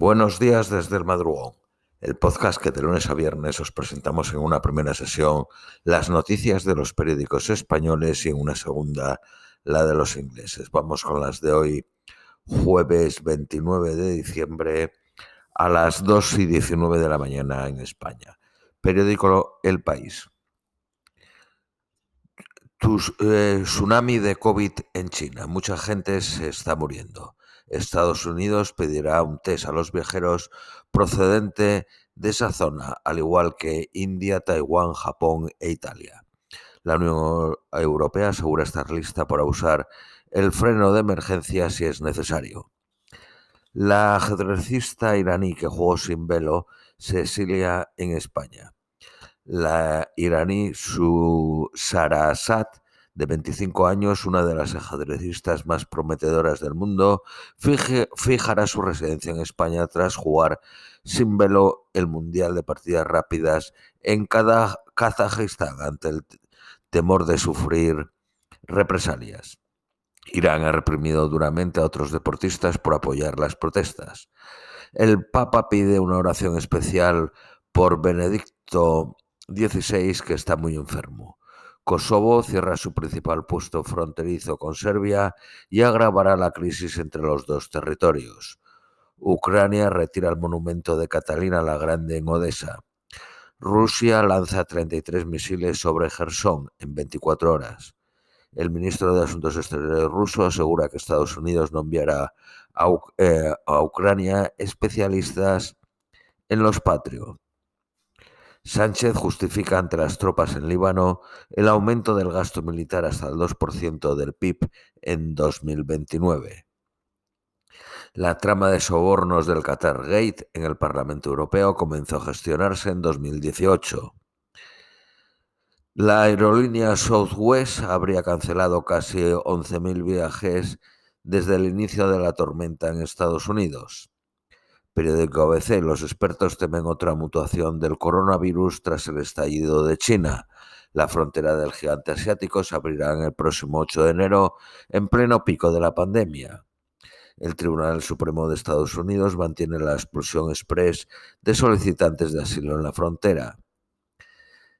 Buenos días desde el madrugón, el podcast que de lunes a viernes os presentamos en una primera sesión las noticias de los periódicos españoles y en una segunda la de los ingleses. Vamos con las de hoy, jueves 29 de diciembre a las 2 y 19 de la mañana en España. Periódico El País. Eh, tsunami de COVID en China. Mucha gente se está muriendo. Estados Unidos pedirá un test a los viajeros procedente de esa zona, al igual que India, Taiwán, Japón e Italia. La Unión Europea asegura estar lista para usar el freno de emergencia si es necesario. La ajedrecista iraní que jugó sin velo se exilia en España. La iraní Sarasat de 25 años, una de las ajedrecistas más prometedoras del mundo, fijará su residencia en España tras jugar sin velo el Mundial de Partidas Rápidas en Kazajistán ante el temor de sufrir represalias. Irán ha reprimido duramente a otros deportistas por apoyar las protestas. El Papa pide una oración especial por Benedicto XVI, que está muy enfermo. Kosovo cierra su principal puesto fronterizo con Serbia y agravará la crisis entre los dos territorios. Ucrania retira el monumento de Catalina la Grande en Odessa. Rusia lanza 33 misiles sobre Gerson en 24 horas. El ministro de Asuntos Exteriores ruso asegura que Estados Unidos no enviará a, eh, Ucrania especialistas en los Patriot. Sánchez justifica ante las tropas en Líbano el aumento del gasto militar hasta el 2% del PIB en 2029. La trama de sobornos del Qatar Gate en el Parlamento Europeo comenzó a gestionarse en 2018. La aerolínea Southwest habría cancelado casi 11.000 viajes desde el inicio de la tormenta en Estados Unidos. Periódico ABC, los expertos temen otra mutuación del coronavirus tras el estallido de China. La frontera del gigante asiático se abrirá en el próximo 8 de enero, en pleno pico de la pandemia. El Tribunal Supremo de Estados Unidos mantiene la expulsión express de solicitantes de asilo en la frontera.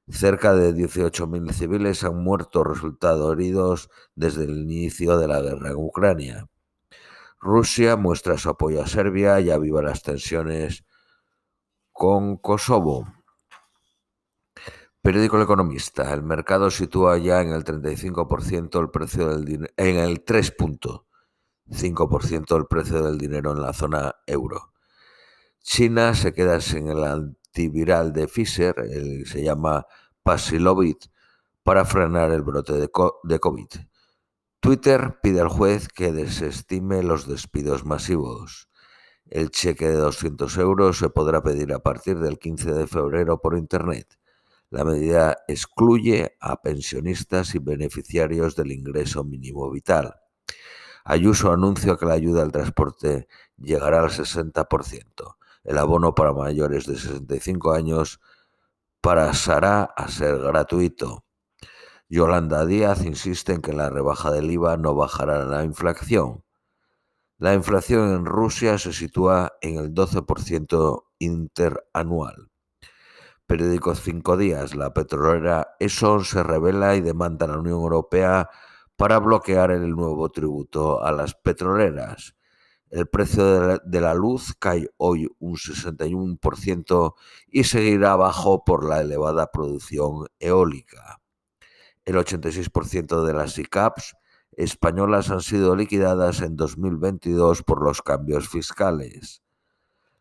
Cerca de 18.000 civiles han muerto o resultado heridos desde el inicio de la guerra en Ucrania. Rusia muestra su apoyo a Serbia y aviva las tensiones con Kosovo. Periódico El Economista. El mercado sitúa ya en el 35% el precio del en el 3.5% el precio del dinero en la zona euro. China se queda sin el antiviral de Pfizer, se llama Paxlovid, para frenar el brote de COVID. Twitter pide al juez que desestime los despidos masivos. El cheque de 200 euros se podrá pedir a partir del 15 de febrero por Internet. La medida excluye a pensionistas y beneficiarios del ingreso mínimo vital. Ayuso anunció que la ayuda al transporte llegará al 60%. El abono para mayores de 65 años pasará a ser gratuito. Yolanda Díaz insiste en que la rebaja del IVA no bajará la inflación. La inflación en Rusia se sitúa en el 12% interanual. Periódico Cinco Días. La petrolera Eson se revela y demanda a la Unión Europea para bloquear el nuevo tributo a las petroleras. El precio de la, luz cae hoy un 61% y seguirá bajo por la elevada producción eólica. El 86% de las ICAPs españolas han sido liquidadas en 2022 por los cambios fiscales.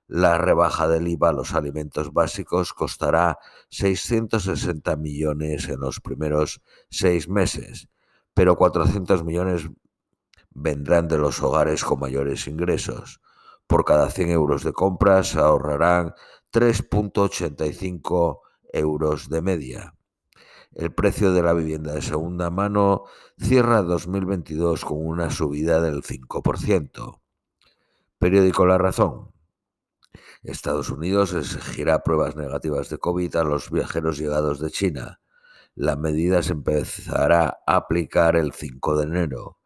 La rebaja del IVA a los alimentos básicos costará 660 millones en los primeros seis meses, pero 400 millones vendrán de los hogares con mayores ingresos. Por cada 100 euros de compras se ahorrarán 3.85 euros de media. El precio de la vivienda de segunda mano cierra 2022 con una subida del 5%. Periódico La Razón. Estados Unidos exigirá pruebas negativas de COVID a los viajeros llegados de China. La medida se empezará a aplicar el 5 de enero.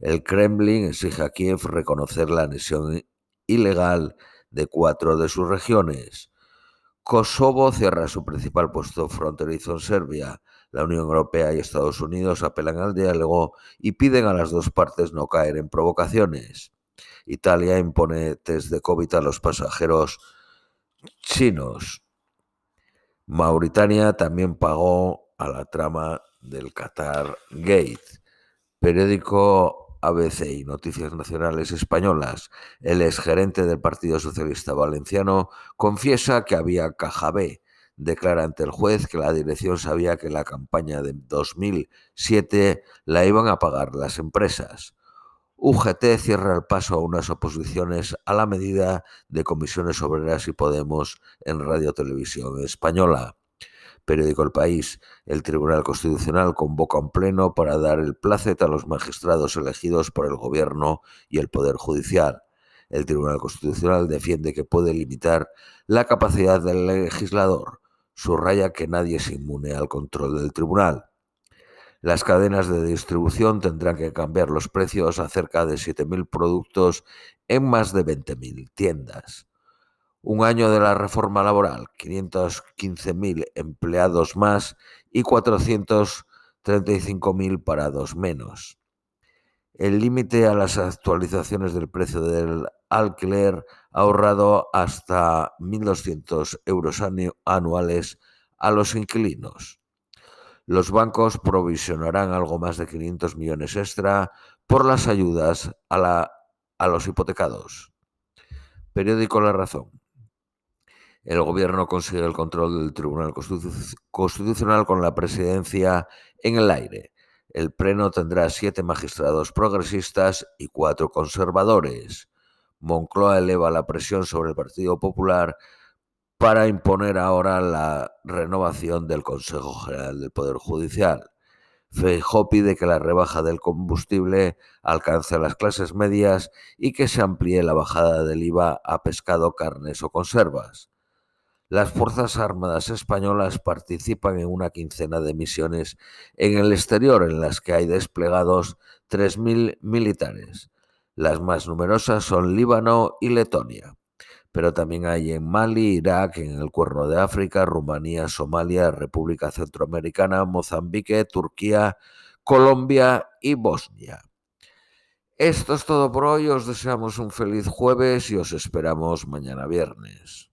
El Kremlin exige a Kiev reconocer la anexión ilegal de cuatro de sus regiones. Kosovo cierra su principal puesto fronterizo en Serbia. La Unión Europea y Estados Unidos apelan al diálogo y piden a las dos partes no caer en provocaciones. Italia impone test de COVID a los pasajeros chinos. Mauritania también pagó a la trama del Qatar Gate. Periódico ABC y Noticias Nacionales Españolas, el exgerente del Partido Socialista Valenciano confiesa que había caja B. Declara ante el juez que la dirección sabía que la campaña de 2007 la iban a pagar las empresas. UGT cierra el paso a unas oposiciones a la medida de comisiones obreras y Podemos en Radio Televisión Española. Periódico El País, el Tribunal Constitucional convoca un pleno para dar el placet a los magistrados elegidos por el Gobierno y el Poder Judicial. El Tribunal Constitucional defiende que puede limitar la capacidad del legislador. Subraya que nadie es inmune al control del tribunal. Las cadenas de distribución tendrán que cambiar los precios a cerca de 7.000 productos en más de 20.000 tiendas. Un año de la reforma laboral, 515.000 empleados más y 435.000 parados menos. El límite a las actualizaciones del precio del alquiler ha ahorrado hasta 1.200 euros anuales a los inquilinos. Los bancos provisionarán algo más de 500 millones extra por las ayudas a, a los hipotecados. Periódico La Razón el gobierno consigue el control del Tribunal Constitucional con la presidencia en el aire. El pleno tendrá siete magistrados progresistas y cuatro conservadores. Moncloa eleva la presión sobre el Partido Popular para imponer ahora la renovación del Consejo General del Poder Judicial. Feijó pide que la rebaja del combustible alcance a las clases medias y que se amplíe la bajada del IVA a pescado, carnes o conservas. Las Fuerzas Armadas Españolas participan en una quincena de misiones en el exterior en las que hay desplegados 3.000 militares. Las más numerosas son Líbano y Letonia, pero también hay en Mali, Irak, en el Cuerno de África, Rumanía, Somalia, República Centroamericana, Mozambique, Turquía, Colombia y Bosnia. Esto es todo por hoy, os deseamos un feliz jueves y os esperamos mañana viernes.